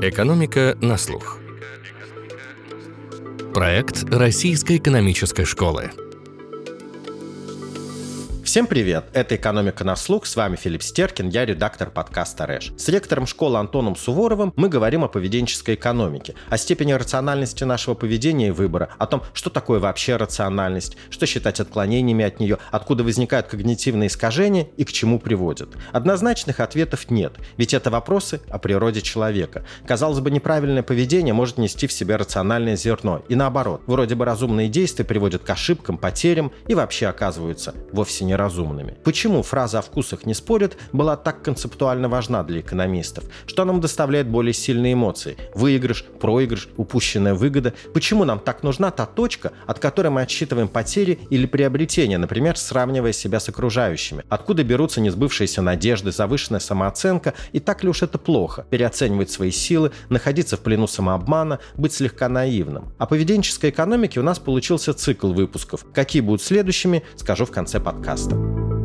Экономика на слух. Проект Российской экономической школы. Всем привет! Это «Экономика на слух». С вами Филипп Стеркин, я редактор подкаста «Рэш». С ректором школы Антоном Суворовым мы говорим о поведенческой экономике, о степени рациональности нашего поведения и выбора, о том, что такое вообще рациональность, что считать отклонениями от нее, откуда возникают когнитивные искажения и к чему приводят. Однозначных ответов нет, ведь это вопросы о природе человека. Казалось бы, неправильное поведение может нести в себе рациональное зерно, и наоборот, вроде бы разумные действия приводят к ошибкам, потерям и вообще оказываются вовсе не разумными. Почему фраза о вкусах не спорят была так концептуально важна для экономистов? Что нам доставляет более сильные эмоции? Выигрыш, проигрыш, упущенная выгода? Почему нам так нужна та точка, от которой мы отсчитываем потери или приобретения, например, сравнивая себя с окружающими? Откуда берутся несбывшиеся надежды, завышенная самооценка? И так ли уж это плохо? Переоценивать свои силы, находиться в плену самообмана, быть слегка наивным. О поведенческой экономике у нас получился цикл выпусков. Какие будут следующими, скажу в конце подкаста подкаста.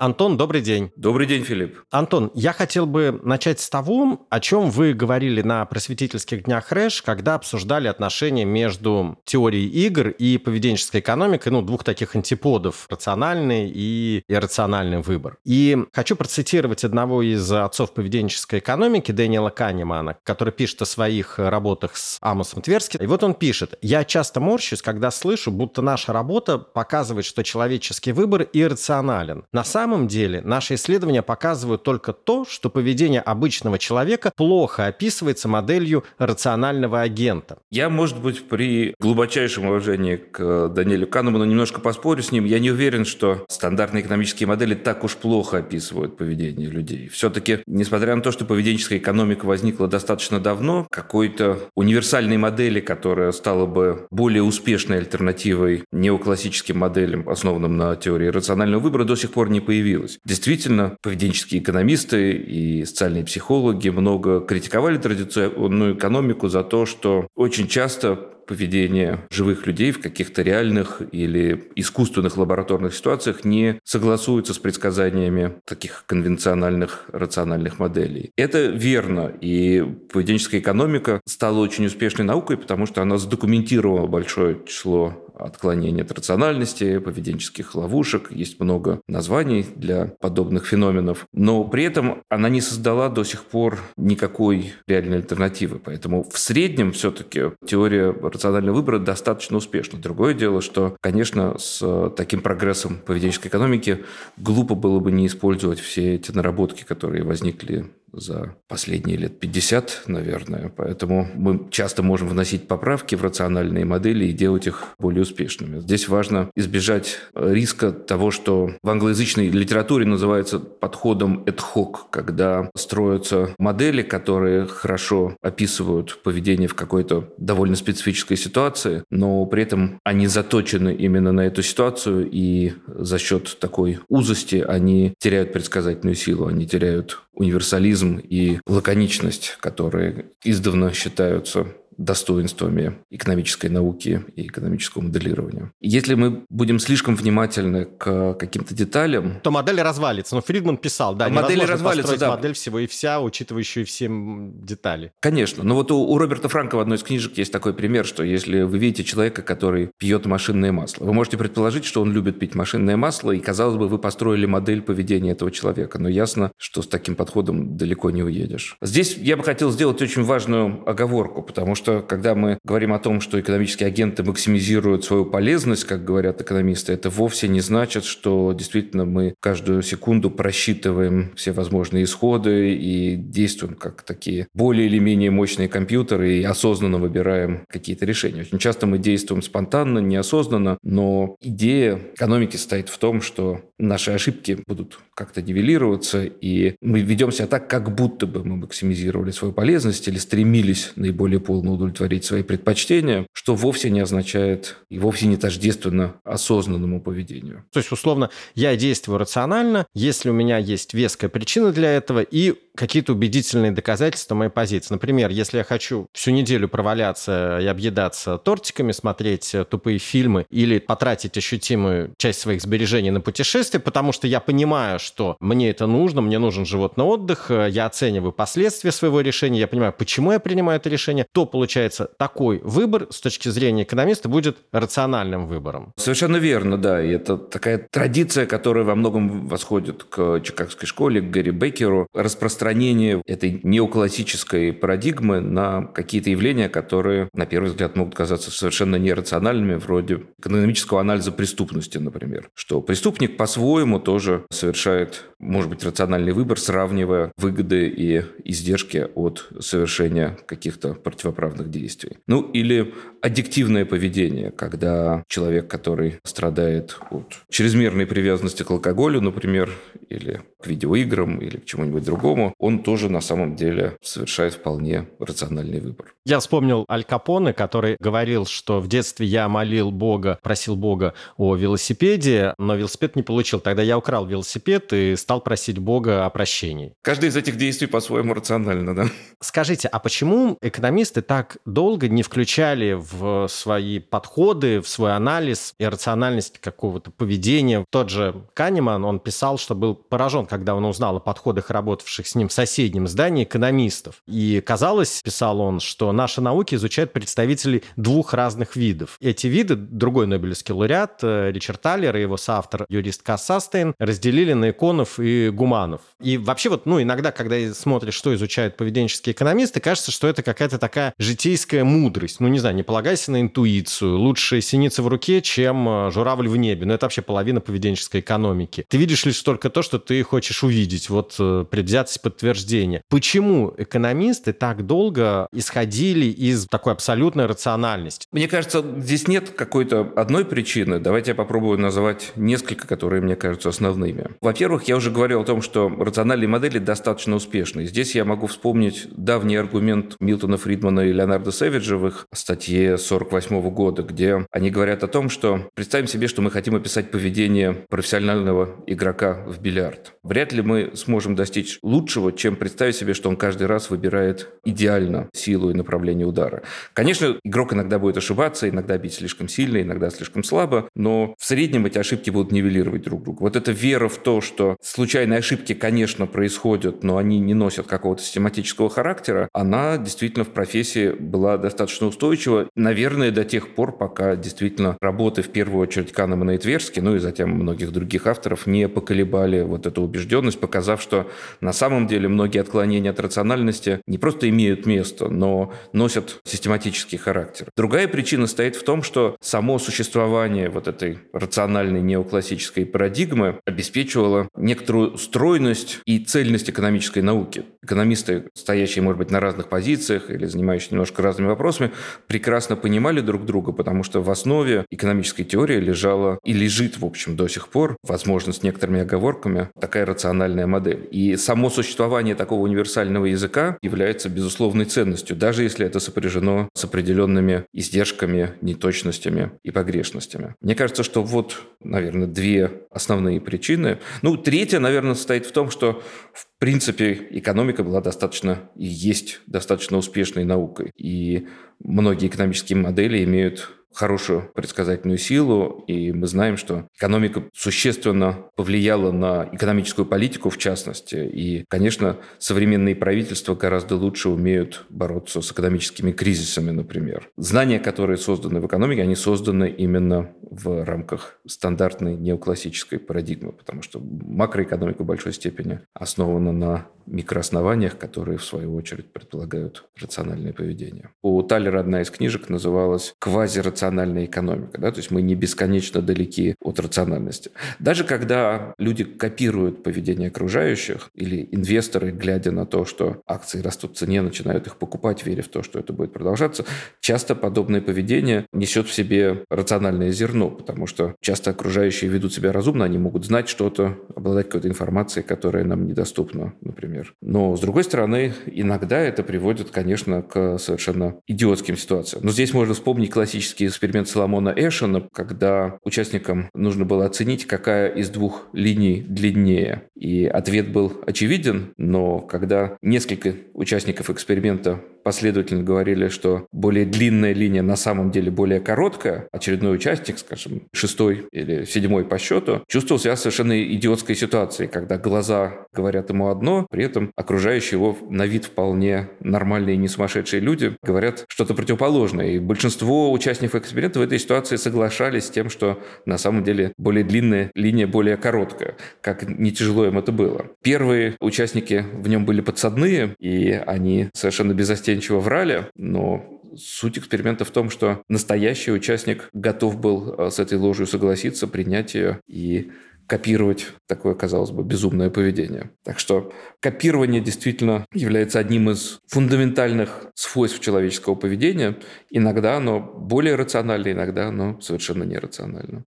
Антон, добрый день. Добрый день, Филипп. Антон, я хотел бы начать с того, о чем вы говорили на просветительских днях Рэш, когда обсуждали отношения между теорией игр и поведенческой экономикой, ну, двух таких антиподов, рациональный и иррациональный выбор. И хочу процитировать одного из отцов поведенческой экономики, Дэниела Канемана, который пишет о своих работах с Амосом Тверским. И вот он пишет, «Я часто морщусь, когда слышу, будто наша работа показывает, что человеческий выбор иррационален. На самом самом деле наши исследования показывают только то, что поведение обычного человека плохо описывается моделью рационального агента. Я, может быть, при глубочайшем уважении к Даниэлю Канеману немножко поспорю с ним. Я не уверен, что стандартные экономические модели так уж плохо описывают поведение людей. Все-таки, несмотря на то, что поведенческая экономика возникла достаточно давно, какой-то универсальной модели, которая стала бы более успешной альтернативой неоклассическим моделям, основанным на теории рационального выбора, до сих пор не появилась появилась. Действительно, поведенческие экономисты и социальные психологи много критиковали традиционную экономику за то, что очень часто поведение живых людей в каких-то реальных или искусственных лабораторных ситуациях не согласуется с предсказаниями таких конвенциональных рациональных моделей. Это верно, и поведенческая экономика стала очень успешной наукой, потому что она задокументировала большое число отклонений от рациональности, поведенческих ловушек. Есть много названий для подобных феноменов. Но при этом она не создала до сих пор никакой реальной альтернативы. Поэтому в среднем все-таки теория рационального выбора достаточно успешна. Другое дело, что, конечно, с таким прогрессом поведенческой экономики глупо было бы не использовать все эти наработки, которые возникли за последние лет 50, наверное. Поэтому мы часто можем вносить поправки в рациональные модели и делать их более успешными. Здесь важно избежать риска того, что в англоязычной литературе называется подходом ad hoc, когда строятся модели, которые хорошо описывают поведение в какой-то довольно специфической ситуации, но при этом они заточены именно на эту ситуацию, и за счет такой узости они теряют предсказательную силу, они теряют универсализм и лаконичность, которые издавна считаются достоинствами экономической науки и экономического моделирования. Если мы будем слишком внимательны к каким-то деталям... То модель развалится. Но Фридман писал, да, модель развалится, да. модель всего и вся, учитывающую все детали. Конечно. Но вот у, у Роберта Франка в одной из книжек есть такой пример, что если вы видите человека, который пьет машинное масло, вы можете предположить, что он любит пить машинное масло, и, казалось бы, вы построили модель поведения этого человека. Но ясно, что с таким подходом далеко не уедешь. Здесь я бы хотел сделать очень важную оговорку, потому что что когда мы говорим о том, что экономические агенты максимизируют свою полезность, как говорят экономисты, это вовсе не значит, что действительно мы каждую секунду просчитываем все возможные исходы и действуем как такие более или менее мощные компьютеры и осознанно выбираем какие-то решения. Очень часто мы действуем спонтанно, неосознанно, но идея экономики стоит в том, что наши ошибки будут как-то нивелироваться, и мы ведем себя так, как будто бы мы максимизировали свою полезность или стремились наиболее полно удовлетворить свои предпочтения, что вовсе не означает и вовсе не тождественно осознанному поведению. То есть, условно, я действую рационально, если у меня есть веская причина для этого, и какие-то убедительные доказательства моей позиции. Например, если я хочу всю неделю проваляться и объедаться тортиками, смотреть тупые фильмы или потратить ощутимую часть своих сбережений на путешествие, потому что я понимаю, что мне это нужно, мне нужен животный отдых, я оцениваю последствия своего решения, я понимаю, почему я принимаю это решение, то получается такой выбор с точки зрения экономиста будет рациональным выбором. Совершенно верно, да. И это такая традиция, которая во многом восходит к Чикагской школе, к Гэри Беккеру. Распространение этой неоклассической парадигмы на какие-то явления, которые, на первый взгляд, могут казаться совершенно нерациональными, вроде экономического анализа преступности, например. Что преступник по-своему тоже совершает, может быть, рациональный выбор, сравнивая выгоды и издержки от совершения каких-то противоправных действий. Ну, или аддиктивное поведение, когда человек, который страдает от чрезмерной привязанности к алкоголю, например, или к видеоиграм, или к чему-нибудь другому, он тоже на самом деле совершает вполне рациональный выбор. Я вспомнил Аль Капоне, который говорил, что в детстве я молил Бога, просил Бога о велосипеде, но велосипед не получил. Тогда я украл велосипед и стал просить Бога о прощении. Каждый из этих действий по-своему рационально, да? Скажите, а почему экономисты так долго не включали в свои подходы, в свой анализ и рациональность какого-то поведения? Тот же Канеман, он писал, что был поражен, когда он узнал о подходах работавших с ним в соседнем здании экономистов. И казалось, писал он, что наши науки изучают представителей двух разных видов. Эти виды, другой Нобелевский лауреат э, Ричард Таллер и его соавтор юрист Кассастейн разделили на иконов и гуманов. И вообще вот, ну, иногда, когда смотришь, что изучают поведенческие экономисты, кажется, что это какая-то такая житейская мудрость. Ну, не знаю, не полагайся на интуицию. Лучше синица в руке, чем э, журавль в небе. Ну, это вообще половина поведенческой экономики. Ты видишь лишь только то, что ты хочешь увидеть. Вот э, предвзятость подтверждения. Почему экономисты так долго исходили из такой абсолютной рациональности? Мне кажется, здесь нет какой-то одной причины. Давайте я попробую назвать несколько, которые мне кажутся основными. Во-первых, я уже говорил о том, что рациональные модели достаточно успешны. Здесь я могу вспомнить давний аргумент Милтона Фридмана и Леонарда Сэвиджа в их статье 48 года, где они говорят о том, что представим себе, что мы хотим описать поведение профессионального игрока в бильярд. Вряд ли мы сможем достичь лучшего, чем представить себе, что он каждый раз выбирает идеально силу и направление удара. Конечно, игрок иногда будет ошибаться, иногда бить слишком сильно, иногда слишком слабо, но в среднем эти ошибки будут нивелировать друг друга. Вот эта вера в то, что случайные ошибки, конечно, происходят, но они не носят какого-то систематического характера, она действительно в профессии была достаточно устойчива. Наверное, до тех пор, пока действительно работы в первую очередь Канемана и Тверски, ну и затем многих других авторов не поколебали вот эту убежденность, показав, что на самом деле многие отклонения от рациональности не просто имеют место, но носят систематический характер. Другая причина стоит в том, что само существование вот этой рациональной неоклассической парадигмы обеспечивало некоторую стройность и цельность экономической науки. Экономисты, стоящие, может быть, на разных позициях или занимающиеся немножко разными вопросами, прекрасно понимали друг друга, потому что в основе экономической теории лежала и лежит, в общем, до сих пор, возможно, с некоторыми оговорками, такая рациональная модель. И само существование такого универсального языка является безусловной ценностью, даже если это сопряжено с определенными издержками, неточностями и погрешностями. Мне кажется, что вот, наверное, две основные причины. Ну, третья, наверное, состоит в том, что в принципе экономика была достаточно и есть достаточно успешной наукой. И многие экономические модели имеют хорошую предсказательную силу, и мы знаем, что экономика существенно повлияла на экономическую политику в частности, и, конечно, современные правительства гораздо лучше умеют бороться с экономическими кризисами, например. Знания, которые созданы в экономике, они созданы именно в рамках стандартной неоклассической парадигмы, потому что макроэкономика в большой степени основана на микрооснованиях, которые, в свою очередь, предполагают рациональное поведение. У Таллера одна из книжек называлась «Квазирациональная экономика». Да? То есть мы не бесконечно далеки от рациональности. Даже когда люди копируют поведение окружающих или инвесторы, глядя на то, что акции растут в цене, начинают их покупать, веря в то, что это будет продолжаться, часто подобное поведение несет в себе рациональное зерно, потому что часто окружающие ведут себя разумно, они могут знать что-то, обладать какой-то информацией, которая нам недоступна, например. Но, с другой стороны, иногда это приводит, конечно, к совершенно идиотским ситуациям. Но здесь можно вспомнить классический эксперимент Соломона Эшена, когда участникам нужно было оценить, какая из двух линий длиннее. И ответ был очевиден, но когда несколько участников эксперимента последовательно говорили, что более длинная линия на самом деле более короткая, очередной участник, скажем, шестой или седьмой по счету, чувствовал себя совершенно идиотской ситуацией, когда глаза говорят ему одно, при этом окружающие его на вид вполне нормальные не сумасшедшие люди говорят что-то противоположное. И большинство участников эксперимента в этой ситуации соглашались с тем, что на самом деле более длинная линия более короткая, как не тяжело им это было. Первые участники в нем были подсадные, и они совершенно безостенчиво врали, но суть эксперимента в том, что настоящий участник готов был э, с этой ложью согласиться, принять ее и копировать такое, казалось бы, безумное поведение. Так что копирование действительно является одним из фундаментальных свойств человеческого поведения. Иногда оно более рационально, иногда оно совершенно нерационально.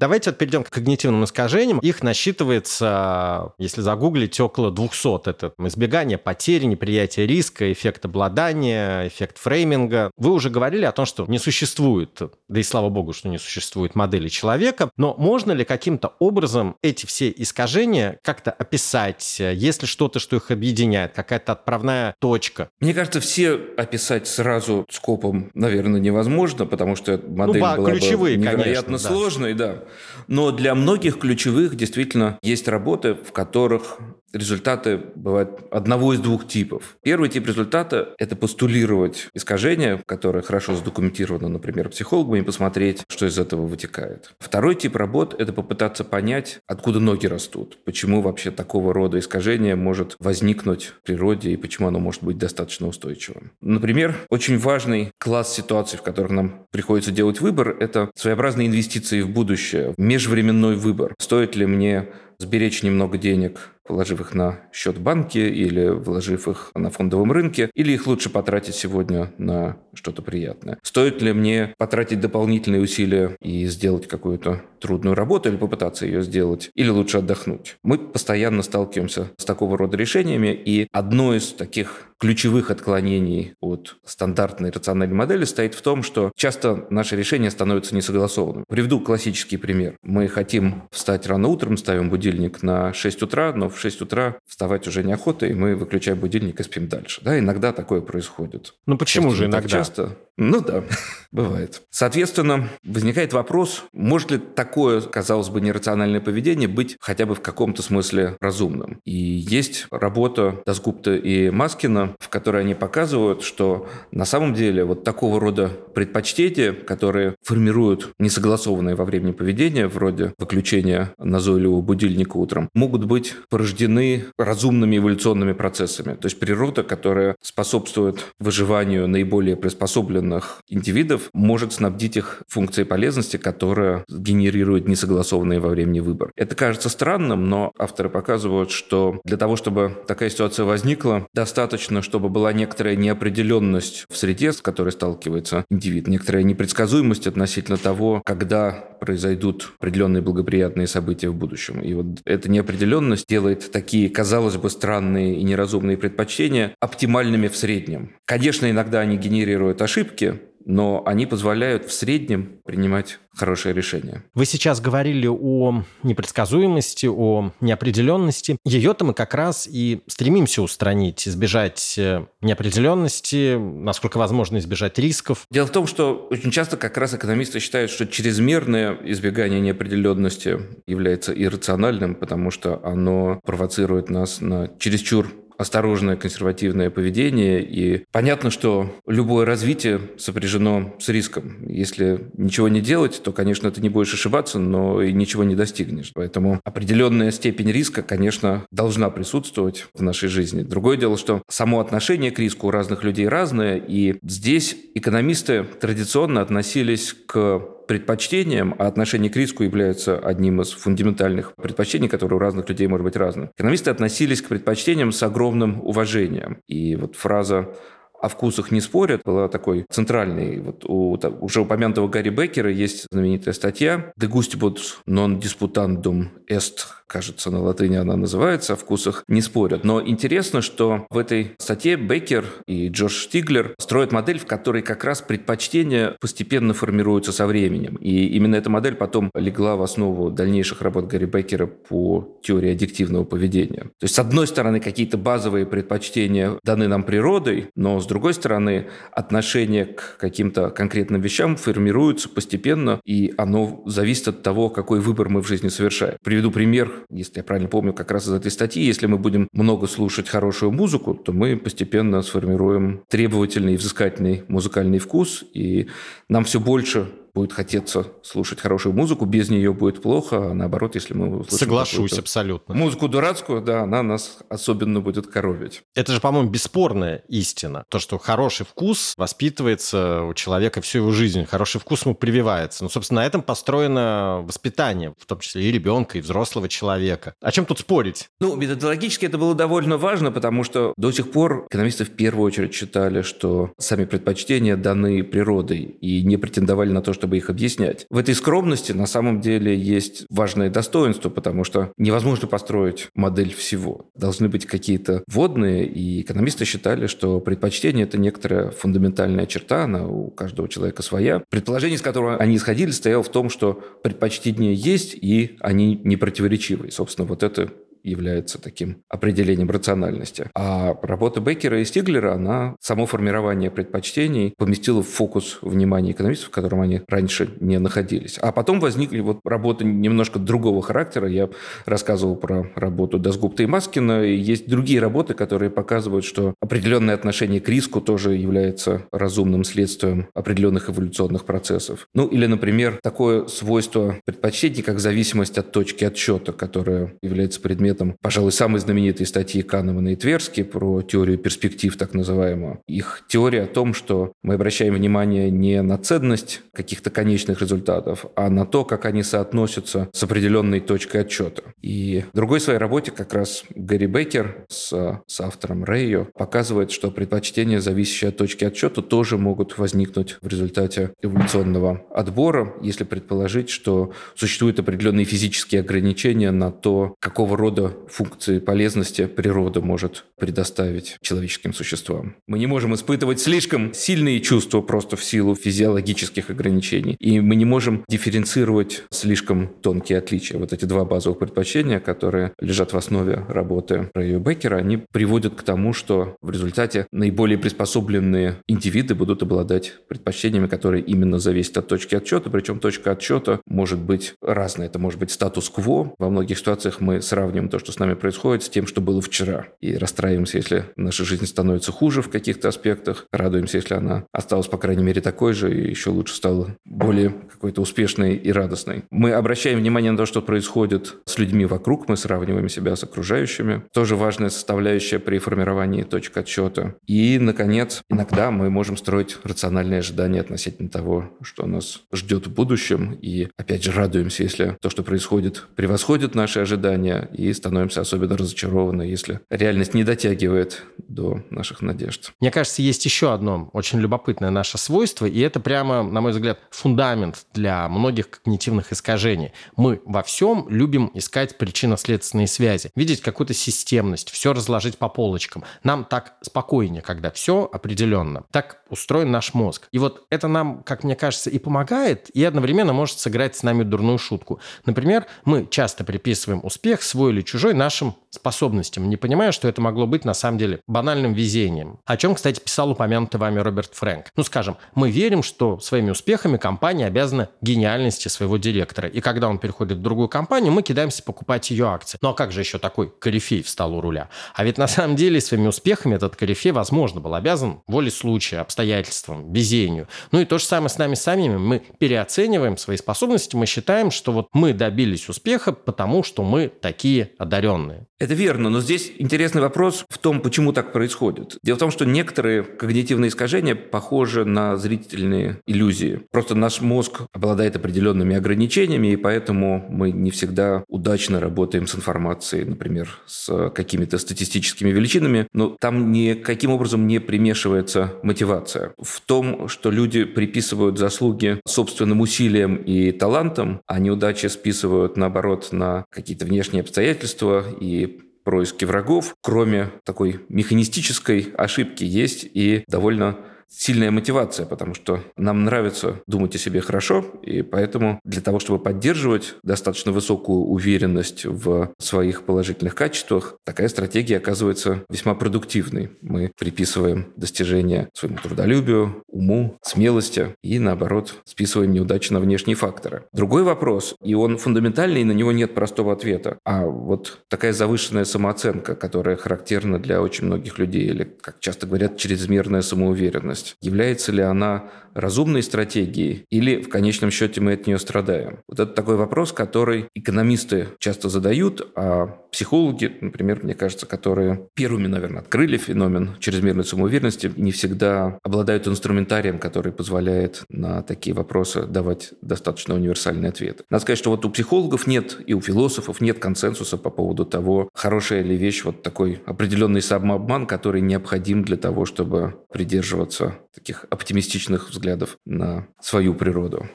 Давайте вот перейдем к когнитивным искажениям. Их насчитывается, если загуглить, около 200. Это избегание потери, неприятие риска, эффект обладания, эффект фрейминга. Вы уже говорили о том, что не существует, да и слава богу, что не существует модели человека, но можно ли каким-то образом эти все искажения как-то описать? Есть ли что-то, что их объединяет? Какая-то отправная точка? Мне кажется, все описать сразу скопом, наверное, невозможно, потому что модель ну, была ключевые, бы невероятно конечно, сложной, да. Но для многих ключевых действительно есть работы, в которых результаты бывают одного из двух типов. Первый тип результата – это постулировать искажения, которые хорошо задокументированы, например, психологами, и посмотреть, что из этого вытекает. Второй тип работ – это попытаться понять, откуда ноги растут, почему вообще такого рода искажение может возникнуть в природе и почему оно может быть достаточно устойчивым. Например, очень важный класс ситуаций, в которых нам приходится делать выбор – это своеобразные инвестиции в будущее, межвременной выбор. Стоит ли мне сберечь немного денег положив их на счет банки или вложив их на фондовом рынке, или их лучше потратить сегодня на что-то приятное. Стоит ли мне потратить дополнительные усилия и сделать какую-то трудную работу или попытаться ее сделать, или лучше отдохнуть? Мы постоянно сталкиваемся с такого рода решениями, и одно из таких ключевых отклонений от стандартной рациональной модели стоит в том, что часто наши решения становятся несогласованными. Приведу классический пример. Мы хотим встать рано утром, ставим будильник на 6 утра, но в 6 утра вставать уже неохота, и мы выключаем будильник и спим дальше. Да, иногда такое происходит. Ну почему же иногда? часто. Ну да, бывает. Соответственно, возникает вопрос, может ли такое, казалось бы, нерациональное поведение быть хотя бы в каком-то смысле разумным. И есть работа Дасгупта и Маскина, в которой они показывают, что на самом деле вот такого рода предпочтения, которые формируют несогласованное во времени поведение, вроде выключения назойливого будильника утром, могут быть порождены разумными эволюционными процессами. То есть природа, которая способствует выживанию наиболее приспособленных индивидов, может снабдить их функцией полезности, которая генерирует несогласованный во времени выбор. Это кажется странным, но авторы показывают, что для того, чтобы такая ситуация возникла, достаточно, чтобы была некоторая неопределенность в среде, с которой сталкивается индивид, некоторая непредсказуемость относительно того, когда произойдут определенные благоприятные события в будущем. И вот эта неопределенность делает такие, казалось бы, странные и неразумные предпочтения оптимальными в среднем. Конечно, иногда они генерируют ошибки, но они позволяют в среднем принимать хорошее решение. Вы сейчас говорили о непредсказуемости, о неопределенности. Ее-то мы как раз и стремимся устранить, избежать э, неопределенности, насколько возможно избежать рисков. Дело в том, что очень часто как раз экономисты считают, что чрезмерное избегание неопределенности является иррациональным, потому что оно провоцирует нас на чересчур осторожное консервативное поведение. И понятно, что любое развитие сопряжено с риском. Если ничего не делать, то, конечно, ты не будешь ошибаться, но и ничего не достигнешь. Поэтому определенная степень риска, конечно, должна присутствовать в нашей жизни. Другое дело, что само отношение к риску у разных людей разное, и здесь экономисты традиционно относились к предпочтениям, а отношение к риску является одним из фундаментальных предпочтений, которые у разных людей может быть разным. Экономисты относились к предпочтениям с огромным уважением. И вот фраза о вкусах не спорят. Была такой центральный, вот у уже упомянутого Гарри Беккера есть знаменитая статья «De gustibus non disputandum est кажется, на латыни она называется, о вкусах не спорят. Но интересно, что в этой статье Беккер и Джордж Штиглер строят модель, в которой как раз предпочтения постепенно формируются со временем. И именно эта модель потом легла в основу дальнейших работ Гарри Беккера по теории аддиктивного поведения. То есть, с одной стороны, какие-то базовые предпочтения даны нам природой, но с другой стороны, отношение к каким-то конкретным вещам формируется постепенно, и оно зависит от того, какой выбор мы в жизни совершаем. Приведу пример если я правильно помню, как раз из этой статьи, если мы будем много слушать хорошую музыку, то мы постепенно сформируем требовательный и взыскательный музыкальный вкус, и нам все больше будет хотеться слушать хорошую музыку, без нее будет плохо, а наоборот, если мы услышим Соглашусь абсолютно. Музыку дурацкую, да, она нас особенно будет коровить. Это же, по-моему, бесспорная истина. То, что хороший вкус воспитывается у человека всю его жизнь. Хороший вкус ему прививается. Ну, собственно, на этом построено воспитание, в том числе и ребенка, и взрослого человека. О чем тут спорить? Ну, методологически это было довольно важно, потому что до сих пор экономисты в первую очередь считали, что сами предпочтения даны природой и не претендовали на то, чтобы их объяснять. В этой скромности на самом деле есть важное достоинство, потому что невозможно построить модель всего. Должны быть какие-то вводные, и экономисты считали, что предпочтение – это некоторая фундаментальная черта, она у каждого человека своя. Предположение, с которого они исходили, стояло в том, что предпочтения есть, и они не противоречивы. И, собственно, вот это является таким определением рациональности. А работа Беккера и Стиглера, она само формирование предпочтений поместила в фокус внимания экономистов, в котором они раньше не находились. А потом возникли вот работы немножко другого характера. Я рассказывал про работу Дасгупта и Маскина. И есть другие работы, которые показывают, что определенное отношение к риску тоже является разумным следствием определенных эволюционных процессов. Ну или, например, такое свойство предпочтений, как зависимость от точки отсчета, которая является предметом предметом, пожалуй, самой знаменитой статьи Канемана и Тверски про теорию перспектив, так называемую. Их теория о том, что мы обращаем внимание не на ценность каких-то конечных результатов, а на то, как они соотносятся с определенной точкой отчета. И в другой своей работе как раз Гэри Бейкер с, с автором Рэйо показывает, что предпочтения, зависящие от точки отчета, тоже могут возникнуть в результате эволюционного отбора, если предположить, что существуют определенные физические ограничения на то, какого рода рода функции полезности природа может предоставить человеческим существам. Мы не можем испытывать слишком сильные чувства просто в силу физиологических ограничений. И мы не можем дифференцировать слишком тонкие отличия. Вот эти два базовых предпочтения, которые лежат в основе работы Рэя Беккера, они приводят к тому, что в результате наиболее приспособленные индивиды будут обладать предпочтениями, которые именно зависят от точки отчета. Причем точка отчета может быть разная. Это может быть статус-кво. Во многих ситуациях мы сравним то, что с нами происходит, с тем, что было вчера. И расстраиваемся, если наша жизнь становится хуже в каких-то аспектах. Радуемся, если она осталась, по крайней мере, такой же и еще лучше стала более какой-то успешной и радостной. Мы обращаем внимание на то, что происходит с людьми вокруг, мы сравниваем себя с окружающими. Тоже важная составляющая при формировании точек отсчета. И, наконец, иногда мы можем строить рациональные ожидания относительно того, что нас ждет в будущем. И, опять же, радуемся, если то, что происходит, превосходит наши ожидания и становимся особенно разочарованы, если реальность не дотягивает до наших надежд. Мне кажется, есть еще одно очень любопытное наше свойство, и это прямо, на мой взгляд, фундамент для многих когнитивных искажений. Мы во всем любим искать причинно-следственные связи, видеть какую-то системность, все разложить по полочкам. Нам так спокойнее, когда все определенно. Так устроен наш мозг. И вот это нам, как мне кажется, и помогает, и одновременно может сыграть с нами дурную шутку. Например, мы часто приписываем успех свой или чужой нашим способностям, не понимая, что это могло быть на самом деле банальным везением. О чем, кстати, писал упомянутый вами Роберт Фрэнк. Ну, скажем, мы верим, что своими успехами компания обязана гениальности своего директора. И когда он переходит в другую компанию, мы кидаемся покупать ее акции. Ну, а как же еще такой корифей встал у руля? А ведь на самом деле своими успехами этот корифей, возможно, был обязан воле случая, обстоятельствам, везению. Ну и то же самое с нами самими. Мы переоцениваем свои способности, мы считаем, что вот мы добились успеха, потому что мы такие одаренные. Это верно, но здесь интересный вопрос в том, почему так происходит. Дело в том, что некоторые когнитивные искажения похожи на зрительные иллюзии. Просто наш мозг обладает определенными ограничениями, и поэтому мы не всегда удачно работаем с информацией, например, с какими-то статистическими величинами, но там никаким образом не примешивается мотивация. В том, что люди приписывают заслуги собственным усилиям и талантам, а неудачи списывают, наоборот, на какие-то внешние обстоятельства и происки врагов, кроме такой механистической ошибки, есть и довольно сильная мотивация, потому что нам нравится думать о себе хорошо, и поэтому для того, чтобы поддерживать достаточно высокую уверенность в своих положительных качествах, такая стратегия оказывается весьма продуктивной. Мы приписываем достижения своему трудолюбию, уму, смелости и, наоборот, списываем неудачи на внешние факторы. Другой вопрос, и он фундаментальный, и на него нет простого ответа, а вот такая завышенная самооценка, которая характерна для очень многих людей, или, как часто говорят, чрезмерная самоуверенность. Является ли она разумной стратегией или в конечном счете мы от нее страдаем? Вот это такой вопрос, который экономисты часто задают, а психологи, например, мне кажется, которые первыми, наверное, открыли феномен чрезмерной самоуверенности, не всегда обладают инструментарием, который позволяет на такие вопросы давать достаточно универсальные ответы. Надо сказать, что вот у психологов нет и у философов нет консенсуса по поводу того, хорошая ли вещь вот такой определенный самообман, который необходим для того, чтобы придерживаться таких оптимистичных взглядов на свою природу.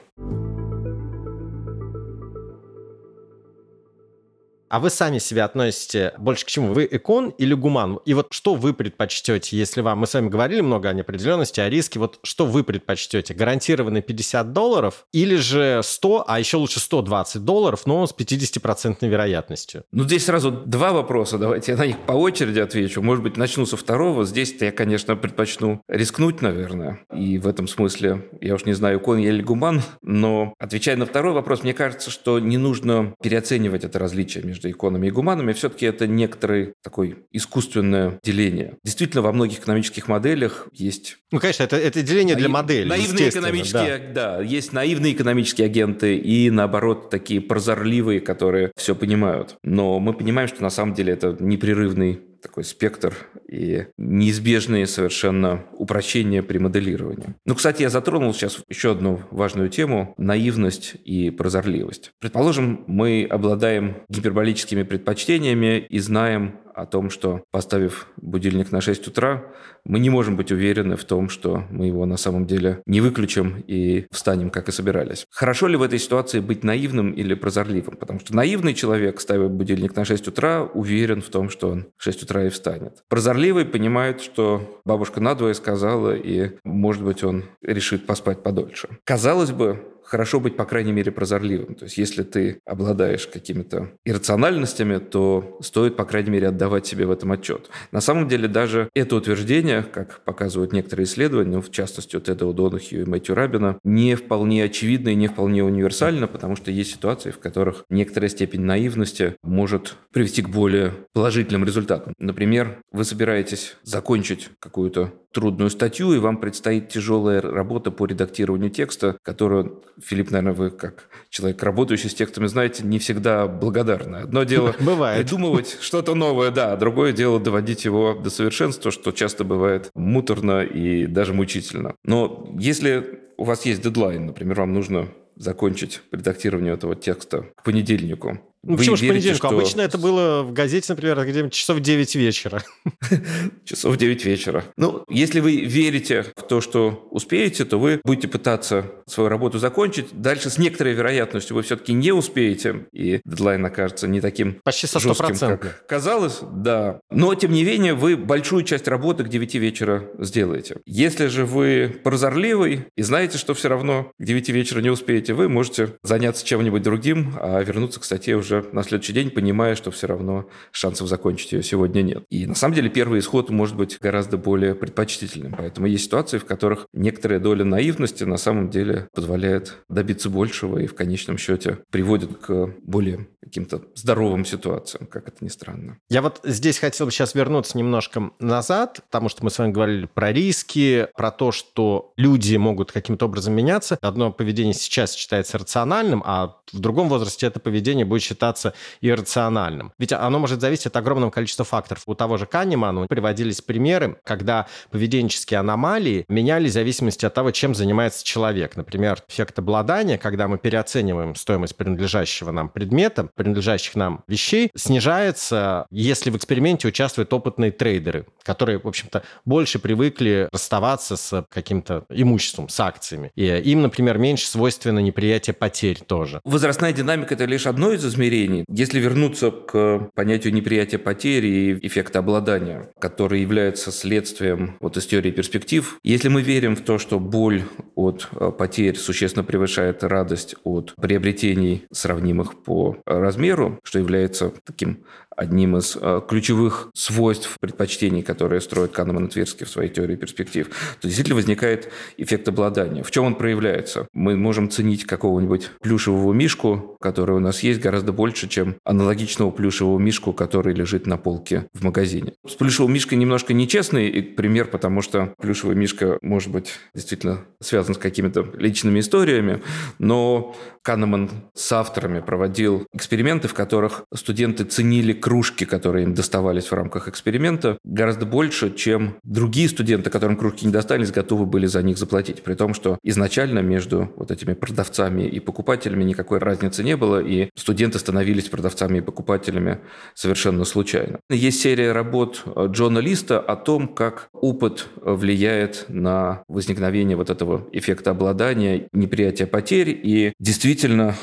А вы сами себя относите больше к чему? Вы икон или гуман? И вот что вы предпочтете, если вам... Мы с вами говорили много о неопределенности, о риске. Вот что вы предпочтете? Гарантированные 50 долларов или же 100, а еще лучше 120 долларов, но с 50% вероятностью? Ну, здесь сразу два вопроса. Давайте я на них по очереди отвечу. Может быть, начну со второго. Здесь-то я, конечно, предпочну рискнуть, наверное. И в этом смысле, я уж не знаю, икон я или гуман, но отвечая на второй вопрос, мне кажется, что не нужно переоценивать это различие между иконами и гуманами, все-таки это некоторое такое искусственное деление. Действительно, во многих экономических моделях есть... Ну, конечно, это, это деление наив... для модели. Наивные экономические, да. да, есть наивные экономические агенты и, наоборот, такие прозорливые, которые все понимают. Но мы понимаем, что на самом деле это непрерывный такой спектр и неизбежные совершенно упрощения при моделировании. Ну, кстати, я затронул сейчас еще одну важную тему – наивность и прозорливость. Предположим, мы обладаем гиперболическими предпочтениями и знаем о том, что поставив будильник на 6 утра, мы не можем быть уверены в том, что мы его на самом деле не выключим и встанем, как и собирались. Хорошо ли в этой ситуации быть наивным или прозорливым? Потому что наивный человек, ставя будильник на 6 утра, уверен в том, что он в 6 утра и встанет. Прозорливый понимает, что бабушка надвое сказала, и, может быть, он решит поспать подольше. Казалось бы, хорошо быть, по крайней мере, прозорливым. То есть, если ты обладаешь какими-то иррациональностями, то стоит, по крайней мере, отдавать себе в этом отчет. На самом деле, даже это утверждение, как показывают некоторые исследования, ну, в частности, у Теда Удонахью и Мэтью Рабина, не вполне очевидно и не вполне универсально, потому что есть ситуации, в которых некоторая степень наивности может привести к более положительным результатам. Например, вы собираетесь закончить какую-то трудную статью, и вам предстоит тяжелая работа по редактированию текста, которую, Филипп, наверное, вы как человек, работающий с текстами, знаете, не всегда благодарны. Одно дело бывает. придумывать что-то новое, да, а другое дело доводить его до совершенства, что часто бывает муторно и даже мучительно. Но если у вас есть дедлайн, например, вам нужно закончить редактирование этого текста к понедельнику, ну, почему же понедельнику? Что... Обычно это было в газете, например, где-нибудь часов 9 вечера. Часов 9 вечера. Ну, если вы верите в то, что успеете, то вы будете пытаться свою работу закончить. Дальше с некоторой вероятностью вы все-таки не успеете, и дедлайн окажется не таким Почти со жестким, как казалось. Да. Но, тем не менее, вы большую часть работы к 9 вечера сделаете. Если же вы прозорливый и знаете, что все равно к 9 вечера не успеете, вы можете заняться чем-нибудь другим, а вернуться к статье уже уже на следующий день, понимая, что все равно шансов закончить ее сегодня нет. И на самом деле первый исход может быть гораздо более предпочтительным. Поэтому есть ситуации, в которых некоторая доля наивности на самом деле позволяет добиться большего и в конечном счете приводит к более каким-то здоровым ситуациям, как это ни странно. Я вот здесь хотел бы сейчас вернуться немножко назад, потому что мы с вами говорили про риски, про то, что люди могут каким-то образом меняться. Одно поведение сейчас считается рациональным, а в другом возрасте это поведение будет считаться считаться иррациональным. Ведь оно может зависеть от огромного количества факторов. У того же Канемана приводились примеры, когда поведенческие аномалии менялись в зависимости от того, чем занимается человек. Например, эффект обладания, когда мы переоцениваем стоимость принадлежащего нам предмета, принадлежащих нам вещей, снижается, если в эксперименте участвуют опытные трейдеры, которые, в общем-то, больше привыкли расставаться с каким-то имуществом, с акциями. И им, например, меньше свойственно неприятие потерь тоже. Возрастная динамика – это лишь одно из измерений. Если вернуться к понятию неприятия потери и эффекта обладания, который является следствием вот из теории перспектив, если мы верим в то, что боль от э, потерь существенно превышает радость от приобретений, сравнимых по размеру, что является таким одним из э, ключевых свойств предпочтений, которые строит Канеман и Тверский в своей теории перспектив, то действительно возникает эффект обладания. В чем он проявляется? Мы можем ценить какого-нибудь плюшевого мишку, который у нас есть, гораздо больше, чем аналогичного плюшевого мишку, который лежит на полке в магазине. С плюшевым мишкой немножко нечестный пример, потому что плюшевый мишка может быть действительно связан с какими-то личными историями, но Канеман с авторами проводил эксперименты, в которых студенты ценили кружки, которые им доставались в рамках эксперимента, гораздо больше, чем другие студенты, которым кружки не достались, готовы были за них заплатить. При том, что изначально между вот этими продавцами и покупателями никакой разницы не было, и студенты становились продавцами и покупателями совершенно случайно. Есть серия работ Джона Листа о том, как опыт влияет на возникновение вот этого эффекта обладания, неприятия потерь, и действительно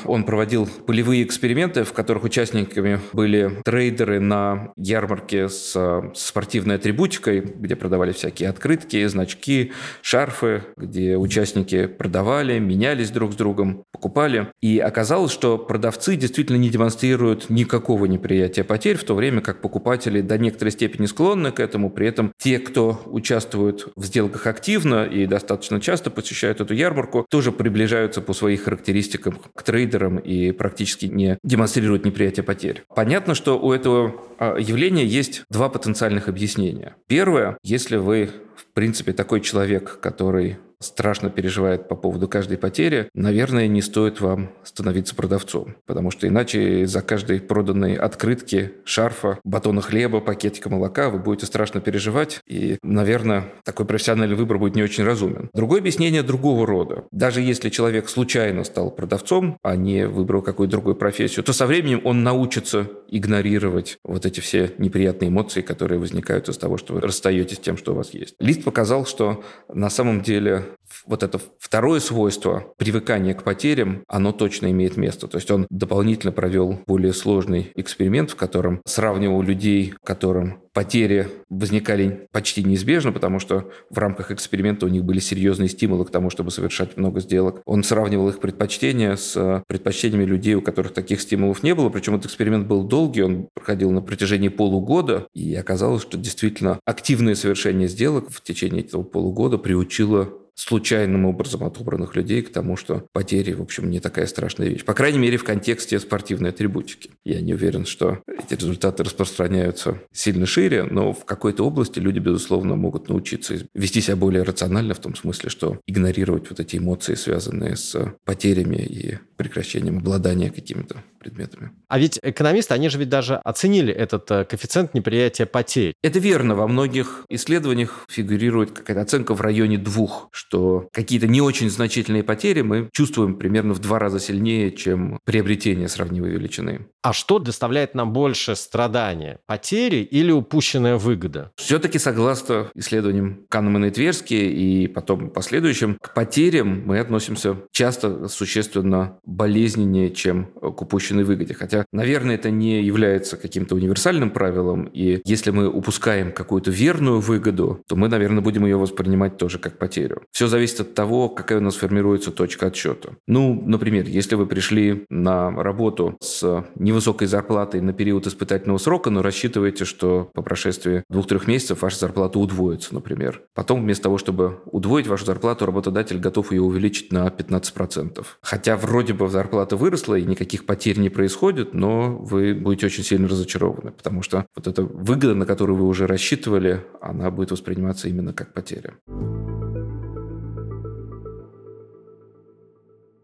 он проводил полевые эксперименты, в которых участниками были трейдеры, на ярмарке с спортивной атрибутикой, где продавали всякие открытки, значки, шарфы, где участники продавали, менялись друг с другом, покупали. И оказалось, что продавцы действительно не демонстрируют никакого неприятия потерь, в то время как покупатели до некоторой степени склонны к этому. При этом те, кто участвует в сделках активно и достаточно часто посещают эту ярмарку, тоже приближаются по своим характеристикам к трейдерам и практически не демонстрируют неприятие потерь. Понятно, что у этого а, явления есть два потенциальных объяснения. Первое, если вы в принципе, такой человек, который страшно переживает по поводу каждой потери, наверное, не стоит вам становиться продавцом. Потому что иначе за каждой проданной открытки, шарфа, батона хлеба, пакетика молока вы будете страшно переживать. И, наверное, такой профессиональный выбор будет не очень разумен. Другое объяснение другого рода. Даже если человек случайно стал продавцом, а не выбрал какую-то другую профессию, то со временем он научится игнорировать вот эти все неприятные эмоции, которые возникают из того, что вы расстаетесь с тем, что у вас есть. Лист показал, что на самом деле вот это второе свойство, привыкания к потерям, оно точно имеет место. То есть он дополнительно провел более сложный эксперимент, в котором сравнивал людей, которым потери возникали почти неизбежно, потому что в рамках эксперимента у них были серьезные стимулы к тому, чтобы совершать много сделок. Он сравнивал их предпочтения с предпочтениями людей, у которых таких стимулов не было. Причем этот эксперимент был долгий, он проходил на протяжении полугода, и оказалось, что действительно активное совершение сделок в течение этого полугода приучило случайным образом отобранных людей к тому, что потери, в общем, не такая страшная вещь. По крайней мере, в контексте спортивной атрибутики. Я не уверен, что эти результаты распространяются сильно шире, но в какой-то области люди, безусловно, могут научиться вести себя более рационально в том смысле, что игнорировать вот эти эмоции, связанные с потерями и прекращением обладания какими-то предметами. А ведь экономисты, они же ведь даже оценили этот э, коэффициент неприятия потерь. Это верно. Во многих исследованиях фигурирует какая-то оценка в районе двух, что какие-то не очень значительные потери мы чувствуем примерно в два раза сильнее, чем приобретение сравнимой величины. А что доставляет нам больше страдания? Потери или упущенная выгода? Все-таки, согласно исследованиям Канемана и Тверски и потом последующим, к потерям мы относимся часто существенно болезненнее, чем к упущенной выгоде. Хотя, наверное, это не является каким-то универсальным правилом, и если мы упускаем какую-то верную выгоду, то мы, наверное, будем ее воспринимать тоже как потерю. Все зависит от того, какая у нас формируется точка отсчета. Ну, например, если вы пришли на работу с не невысокой зарплатой на период испытательного срока, но рассчитываете, что по прошествии двух-трех месяцев ваша зарплата удвоится, например. Потом вместо того, чтобы удвоить вашу зарплату, работодатель готов ее увеличить на 15%. Хотя вроде бы зарплата выросла и никаких потерь не происходит, но вы будете очень сильно разочарованы, потому что вот эта выгода, на которую вы уже рассчитывали, она будет восприниматься именно как потеря.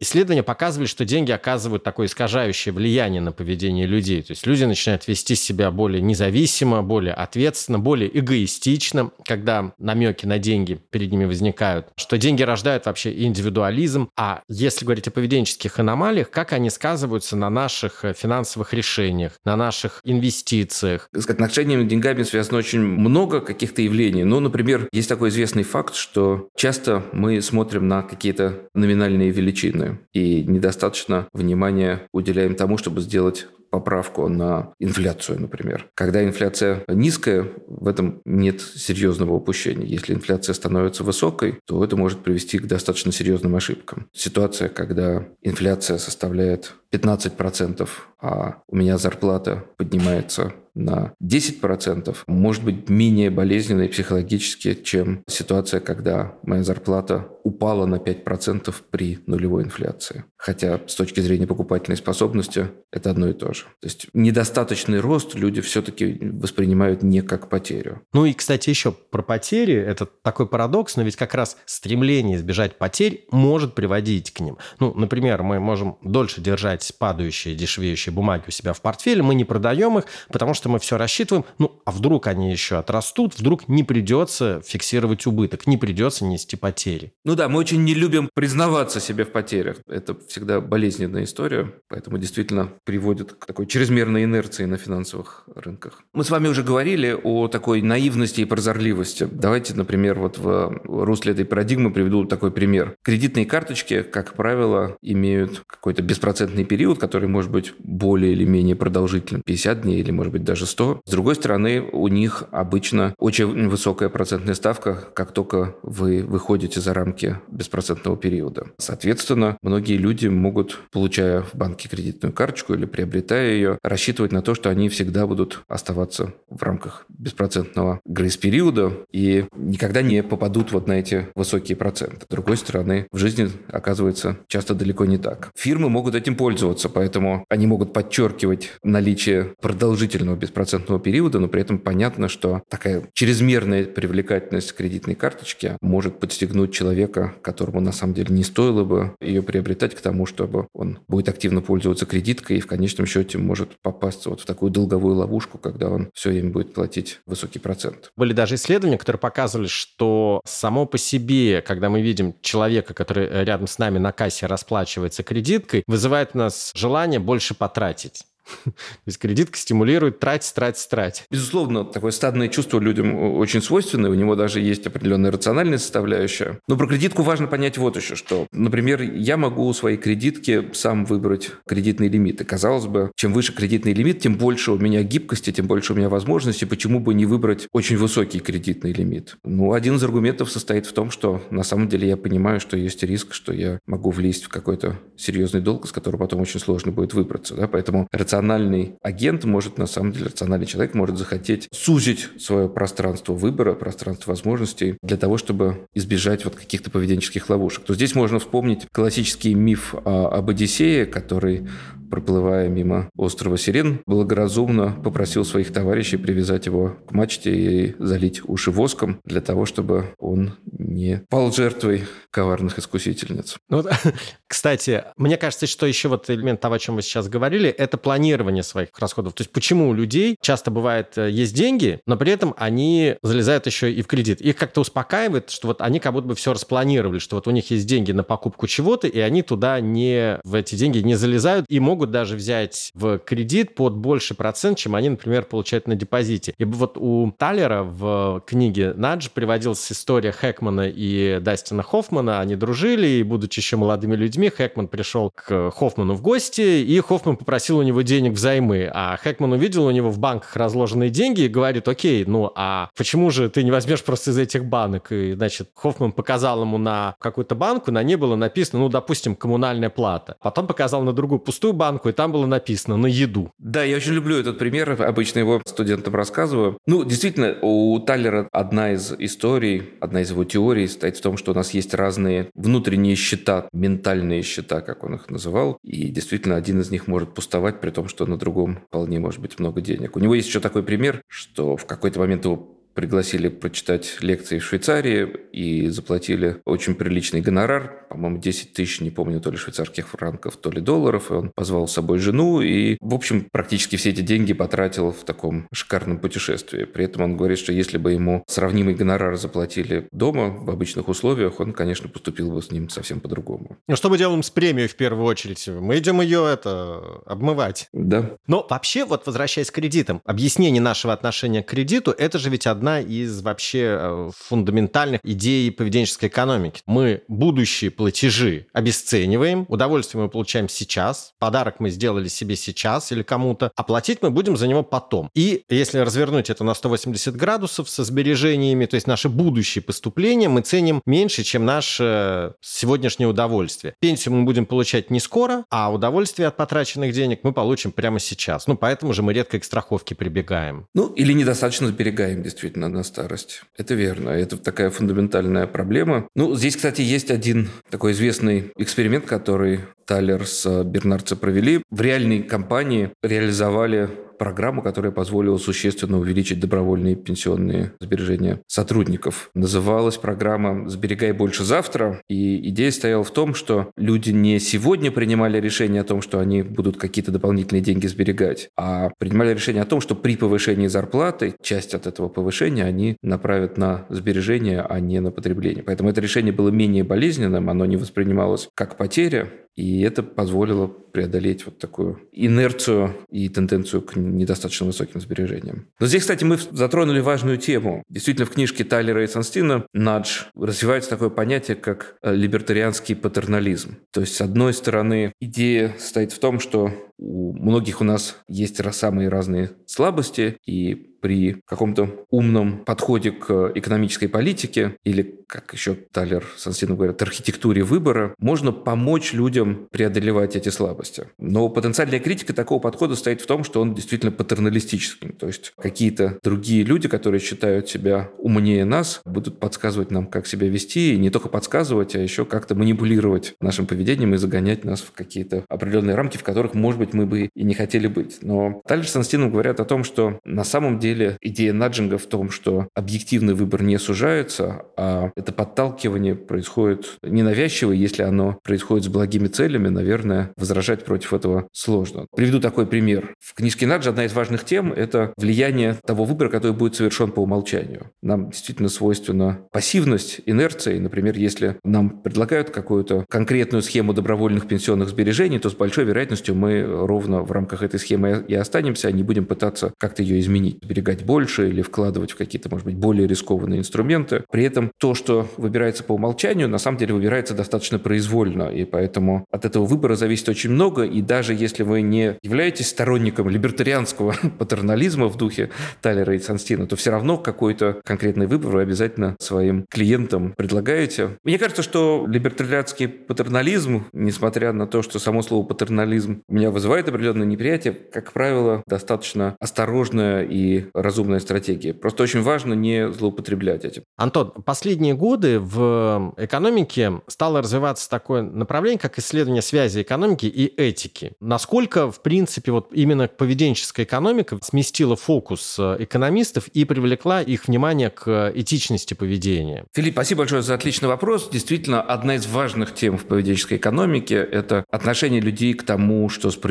Исследования показывали, что деньги оказывают такое искажающее влияние на поведение людей. То есть люди начинают вести себя более независимо, более ответственно, более эгоистично, когда намеки на деньги перед ними возникают, что деньги рождают вообще индивидуализм. А если говорить о поведенческих аномалиях, как они сказываются на наших э, финансовых решениях, на наших инвестициях? С отношениями к деньгами связано очень много каких-то явлений. Ну, например, есть такой известный факт, что часто мы смотрим на какие-то номинальные величины и недостаточно внимания уделяем тому, чтобы сделать поправку на инфляцию, например. Когда инфляция низкая, в этом нет серьезного упущения. Если инфляция становится высокой, то это может привести к достаточно серьезным ошибкам. Ситуация, когда инфляция составляет 15%, а у меня зарплата поднимается на 10%, может быть менее болезненной психологически, чем ситуация, когда моя зарплата упала на 5% при нулевой инфляции. Хотя с точки зрения покупательной способности это одно и то же. То есть недостаточный рост люди все-таки воспринимают не как потерю. Ну и, кстати, еще про потери. Это такой парадокс, но ведь как раз стремление избежать потерь может приводить к ним. Ну, например, мы можем дольше держать падающие, дешевеющие бумаги у себя в портфеле, мы не продаем их, потому что мы все рассчитываем, ну, а вдруг они еще отрастут, вдруг не придется фиксировать убыток, не придется нести потери. Ну да, мы очень не любим признаваться себе в потерях. Это всегда болезненная история, поэтому действительно приводит к такой чрезмерной инерции на финансовых рынках. Мы с вами уже говорили о такой наивности и прозорливости. Давайте, например, вот в русле этой парадигмы приведу такой пример. Кредитные карточки, как правило, имеют какой-то беспроцентный период, который может быть более или менее продолжительным, 50 дней или, может быть, даже 100. С другой стороны, у них обычно очень высокая процентная ставка, как только вы выходите за рамки беспроцентного периода. Соответственно, многие люди могут, получая в банке кредитную карточку или приобретая ее, рассчитывать на то, что они всегда будут оставаться в рамках беспроцентного грейс-периода и никогда не попадут вот на эти высокие проценты. С другой стороны, в жизни оказывается часто далеко не так. Фирмы могут этим пользоваться, поэтому они могут подчеркивать наличие продолжительного беспроцентного периода, но при этом понятно, что такая чрезмерная привлекательность кредитной карточки может подстегнуть человека, которому на самом деле не стоило бы ее приобретать к тому, чтобы он будет активно пользоваться кредиткой и в конечном счете может попасться вот в такую долговую ловушку, когда он все время будет платить высокий процент. Были даже исследования, которые показывали, что само по себе, когда мы видим человека, который рядом с нами на кассе расплачивается кредиткой, вызывает у нас желание больше потратить. То есть кредитка стимулирует тратить, тратить, тратить. Безусловно, такое стадное чувство людям очень свойственно, у него даже есть определенная рациональная составляющая. Но про кредитку важно понять вот еще что. Например, я могу у своей кредитки сам выбрать кредитные лимиты. Казалось бы, чем выше кредитный лимит, тем больше у меня гибкости, тем больше у меня возможностей. Почему бы не выбрать очень высокий кредитный лимит? Ну, один из аргументов состоит в том, что на самом деле я понимаю, что есть риск, что я могу влезть в какой-то серьезный долг, из которого потом очень сложно будет выбраться. Да? Поэтому рационально рациональный агент может, на самом деле, рациональный человек может захотеть сузить свое пространство выбора, пространство возможностей для того, чтобы избежать вот каких-то поведенческих ловушек. То здесь можно вспомнить классический миф об Одиссее, который проплывая мимо острова Сирен, благоразумно попросил своих товарищей привязать его к мачте и залить уши воском для того, чтобы он не пал жертвой коварных искусительниц. Ну, кстати, мне кажется, что еще вот элемент того, о чем вы сейчас говорили, это планирование своих расходов. То есть почему у людей часто бывает э, есть деньги, но при этом они залезают еще и в кредит. Их как-то успокаивает, что вот они как будто бы все распланировали, что вот у них есть деньги на покупку чего-то, и они туда не, в эти деньги не залезают и могут могут даже взять в кредит под больше процент, чем они, например, получают на депозите. И вот у Талера в книге «Надж» приводилась история Хэкмана и Дастина Хоффмана. Они дружили, и, будучи еще молодыми людьми, Хэкман пришел к Хоффману в гости, и Хоффман попросил у него денег взаймы. А Хэкман увидел у него в банках разложенные деньги и говорит, окей, ну а почему же ты не возьмешь просто из этих банок? И, значит, Хоффман показал ему на какую-то банку, на ней было написано, ну, допустим, коммунальная плата. Потом показал на другую пустую банку, банку, и там было написано «на еду». Да, я очень люблю этот пример, обычно его студентам рассказываю. Ну, действительно, у Таллера одна из историй, одна из его теорий стоит в том, что у нас есть разные внутренние счета, ментальные счета, как он их называл, и действительно один из них может пустовать, при том, что на другом вполне может быть много денег. У него есть еще такой пример, что в какой-то момент его пригласили прочитать лекции в Швейцарии и заплатили очень приличный гонорар, по-моему, 10 тысяч, не помню, то ли швейцарских франков, то ли долларов, и он позвал с собой жену, и, в общем, практически все эти деньги потратил в таком шикарном путешествии. При этом он говорит, что если бы ему сравнимый гонорар заплатили дома в обычных условиях, он, конечно, поступил бы с ним совсем по-другому. Ну, что мы делаем с премией в первую очередь? Мы идем ее это обмывать. Да. Но вообще, вот возвращаясь к кредитам, объяснение нашего отношения к кредиту, это же ведь одна из вообще э, фундаментальных идей поведенческой экономики. Мы будущие платежи обесцениваем, удовольствие мы получаем сейчас, подарок мы сделали себе сейчас или кому-то, а платить мы будем за него потом. И если развернуть это на 180 градусов со сбережениями, то есть наши будущие поступления мы ценим меньше, чем наше сегодняшнее удовольствие. Пенсию мы будем получать не скоро, а удовольствие от потраченных денег мы получим прямо сейчас. Ну, поэтому же мы редко к страховке прибегаем. Ну, или недостаточно сберегаем действительно на старость. Это верно. Это такая фундаментальная проблема. Ну, здесь, кстати, есть один такой известный эксперимент, который Талер с Бернардце провели. В реальной компании реализовали программу, которая позволила существенно увеличить добровольные пенсионные сбережения сотрудников. Называлась программа «Сберегай больше завтра». И идея стояла в том, что люди не сегодня принимали решение о том, что они будут какие-то дополнительные деньги сберегать, а принимали решение о том, что при повышении зарплаты часть от этого повышения они направят на сбережения, а не на потребление. Поэтому это решение было менее болезненным, оно не воспринималось как потеря, и это позволило преодолеть вот такую инерцию и тенденцию к недостаточно высоким сбережениям. Но здесь, кстати, мы затронули важную тему. Действительно, в книжке Тайлера и Санстина «Надж» развивается такое понятие, как э, либертарианский патернализм. То есть, с одной стороны, идея стоит в том, что у многих у нас есть самые разные слабости, и при каком-то умном подходе к экономической политике или, как еще Талер Сансинов говорят, архитектуре выбора, можно помочь людям преодолевать эти слабости. Но потенциальная критика такого подхода стоит в том, что он действительно патерналистический. То есть какие-то другие люди, которые считают себя умнее нас, будут подсказывать нам, как себя вести, и не только подсказывать, а еще как-то манипулировать нашим поведением и загонять нас в какие-то определенные рамки, в которых, может быть, мы бы и не хотели быть. Но Талер с Санстином говорят о том, что на самом деле идея наджинга в том, что объективный выбор не сужается, а это подталкивание происходит ненавязчиво, если оно происходит с благими целями, наверное, возражать против этого сложно. Приведу такой пример. В книжке Наджа одна из важных тем – это влияние того выбора, который будет совершен по умолчанию. Нам действительно свойственна пассивность, инерция. И, например, если нам предлагают какую-то конкретную схему добровольных пенсионных сбережений, то с большой вероятностью мы ровно в рамках этой схемы и останемся, а не будем пытаться как-то ее изменить сберегать больше или вкладывать в какие-то, может быть, более рискованные инструменты. При этом то, что выбирается по умолчанию, на самом деле выбирается достаточно произвольно, и поэтому от этого выбора зависит очень много, и даже если вы не являетесь сторонником либертарианского патернализма в духе Талера и Санстина, то все равно какой-то конкретный выбор вы обязательно своим клиентам предлагаете. Мне кажется, что либертарианский патернализм, несмотря на то, что само слово патернализм у меня вызывает определенное неприятие, как правило, достаточно осторожное и разумная стратегия. Просто очень важно не злоупотреблять этим. Антон, последние годы в экономике стало развиваться такое направление, как исследование связи экономики и этики. Насколько, в принципе, вот именно поведенческая экономика сместила фокус э, экономистов и привлекла их внимание к этичности поведения? Филипп, спасибо большое за отличный вопрос. Действительно, одна из важных тем в поведенческой экономике – это отношение людей к тому, что справедливо,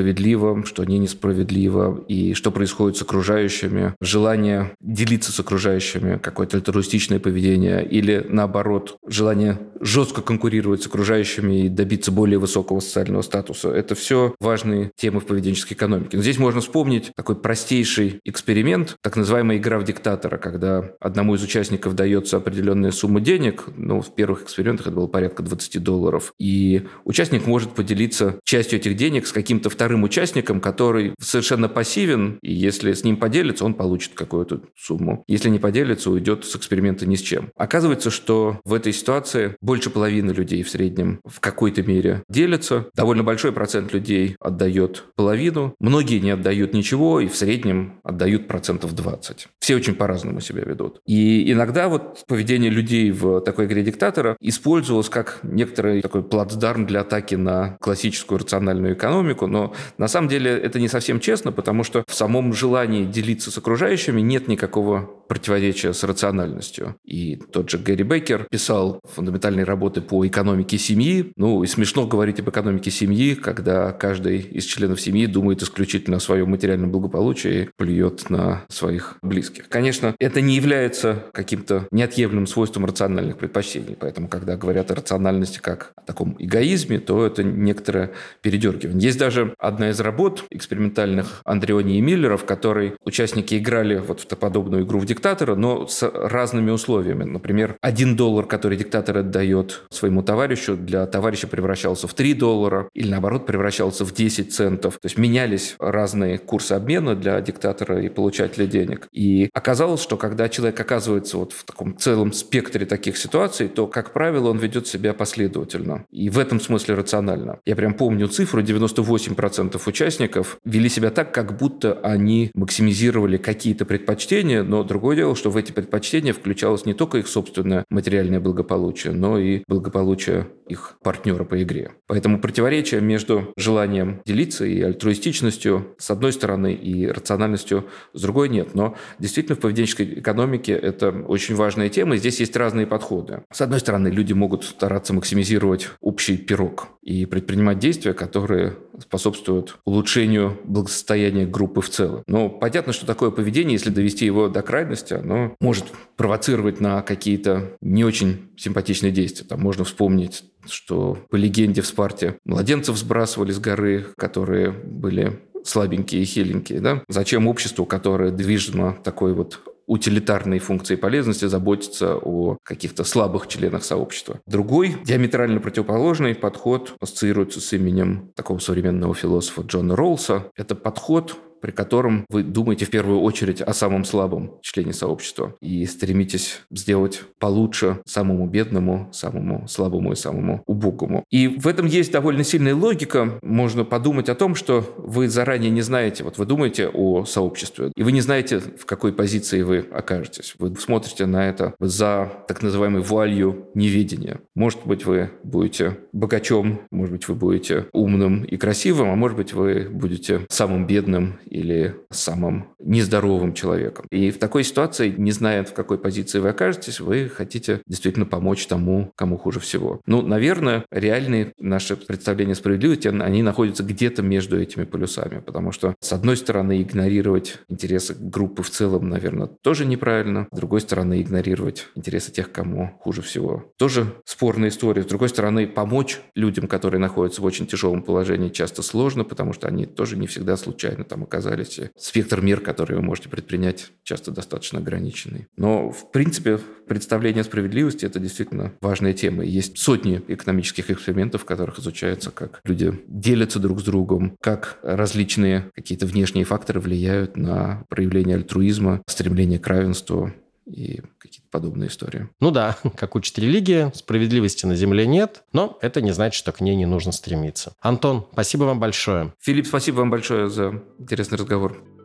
что не несправедливо, и что происходит с окружающими, желание делиться с окружающими, какое-то альтруистичное поведение, или наоборот, желание жестко конкурировать с окружающими и добиться более высокого социального статуса. Это все важные темы в поведенческой экономике. Но здесь можно вспомнить такой простейший эксперимент, так называемая игра в диктатора, когда одному из участников дается определенная сумма денег, ну, в первых экспериментах это было порядка 20 долларов, и участник может поделиться частью этих денег с каким-то вторым участником, который совершенно пассивен, и если с ним поделится, он получит какую-то сумму. Если не поделится, уйдет с эксперимента ни с чем. Оказывается, что в этой ситуации больше половины людей в среднем в какой-то мере делятся. Довольно большой процент людей отдает половину. Многие не отдают ничего и в среднем отдают процентов 20. Все очень по-разному себя ведут. И иногда вот поведение людей в такой игре диктатора использовалось как некоторый такой плацдарм для атаки на классическую рациональную экономику, но на самом деле это не совсем честно, потому что в самом желании делиться с окружающими нет никакого противоречие с рациональностью. И тот же Гэри Бейкер писал фундаментальные работы по экономике семьи. Ну, и смешно говорить об экономике семьи, когда каждый из членов семьи думает исключительно о своем материальном благополучии и плюет на своих близких. Конечно, это не является каким-то неотъемлемым свойством рациональных предпочтений. Поэтому, когда говорят о рациональности как о таком эгоизме, то это некоторое передергивание. Есть даже одна из работ экспериментальных Андреони и Миллера, в которой участники играли вот в подобную игру в диктатора, но с разными условиями. Например, один доллар, который диктатор отдает своему товарищу, для товарища превращался в 3 доллара, или наоборот превращался в 10 центов. То есть менялись разные курсы обмена для диктатора и получателя денег. И оказалось, что когда человек оказывается вот в таком целом спектре таких ситуаций, то, как правило, он ведет себя последовательно. И в этом смысле рационально. Я прям помню цифру, 98% участников вели себя так, как будто они максимизировали какие-то предпочтения, но другое дело, что в эти предпочтения включалось не только их собственное материальное благополучие, но и благополучие их партнера по игре. Поэтому противоречие между желанием делиться и альтруистичностью с одной стороны и рациональностью с другой нет. Но действительно в поведенческой экономике это очень важная тема, и здесь есть разные подходы. С одной стороны, люди могут стараться максимизировать общий пирог и предпринимать действия, которые способствуют улучшению благосостояния группы в целом. Но понятно, что такое поведение, если довести его до крайности, оно может провоцировать на какие-то не очень симпатичные действия. Там можно вспомнить что по легенде в Спарте младенцев сбрасывали с горы, которые были слабенькие и хиленькие. Да? Зачем обществу, которое движимо такой вот утилитарной функции полезности заботиться о каких-то слабых членах сообщества. Другой, диаметрально противоположный подход ассоциируется с именем такого современного философа Джона Роллса. Это подход при котором вы думаете в первую очередь о самом слабом члене сообщества и стремитесь сделать получше самому бедному, самому слабому и самому убогому. И в этом есть довольно сильная логика. Можно подумать о том, что вы заранее не знаете, вот вы думаете о сообществе, и вы не знаете, в какой позиции вы окажетесь. Вы смотрите на это за так называемой вуалью неведения. Может быть, вы будете богачом, может быть, вы будете умным и красивым, а может быть, вы будете самым бедным или самым нездоровым человеком. И в такой ситуации, не зная, в какой позиции вы окажетесь, вы хотите действительно помочь тому, кому хуже всего. Ну, наверное, реальные наши представления справедливости, они находятся где-то между этими полюсами, потому что, с одной стороны, игнорировать интересы группы в целом, наверное, тоже неправильно, с другой стороны, игнорировать интересы тех, кому хуже всего. Тоже спорная история. С другой стороны, помочь людям, которые находятся в очень тяжелом положении, часто сложно, потому что они тоже не всегда случайно там оказываются оказались. Спектр мер, которые вы можете предпринять, часто достаточно ограниченный. Но, в принципе, представление справедливости – это действительно важная тема. Есть сотни экономических экспериментов, в которых изучается, как люди делятся друг с другом, как различные какие-то внешние факторы влияют на проявление альтруизма, стремление к равенству и какие-то подобные истории. Ну да, как учит религия, справедливости на Земле нет, но это не значит, что к ней не нужно стремиться. Антон, спасибо вам большое. Филипп, спасибо вам большое за интересный разговор.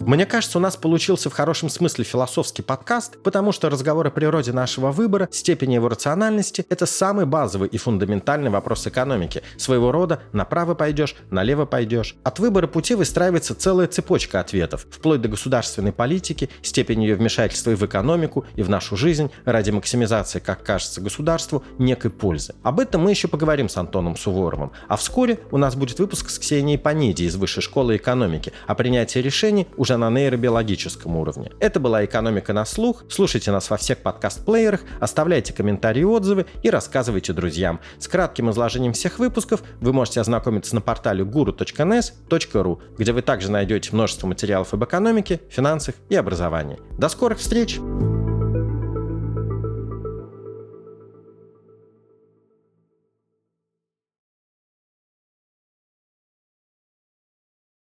Мне кажется, у нас получился в хорошем смысле философский подкаст, потому что разговор о природе нашего выбора, степени его рациональности – это самый базовый и фундаментальный вопрос экономики. Своего рода направо пойдешь, налево пойдешь. От выбора пути выстраивается целая цепочка ответов, вплоть до государственной политики, степени ее вмешательства и в экономику, и в нашу жизнь, ради максимизации, как кажется государству, некой пользы. Об этом мы еще поговорим с Антоном Суворовым. А вскоре у нас будет выпуск с Ксенией Паниди из Высшей школы экономики о принятии решений уже уже на нейробиологическом уровне. Это была «Экономика на слух». Слушайте нас во всех подкаст-плеерах, оставляйте комментарии и отзывы и рассказывайте друзьям. С кратким изложением всех выпусков вы можете ознакомиться на портале guru.nes.ru, где вы также найдете множество материалов об экономике, финансах и образовании. До скорых встреч!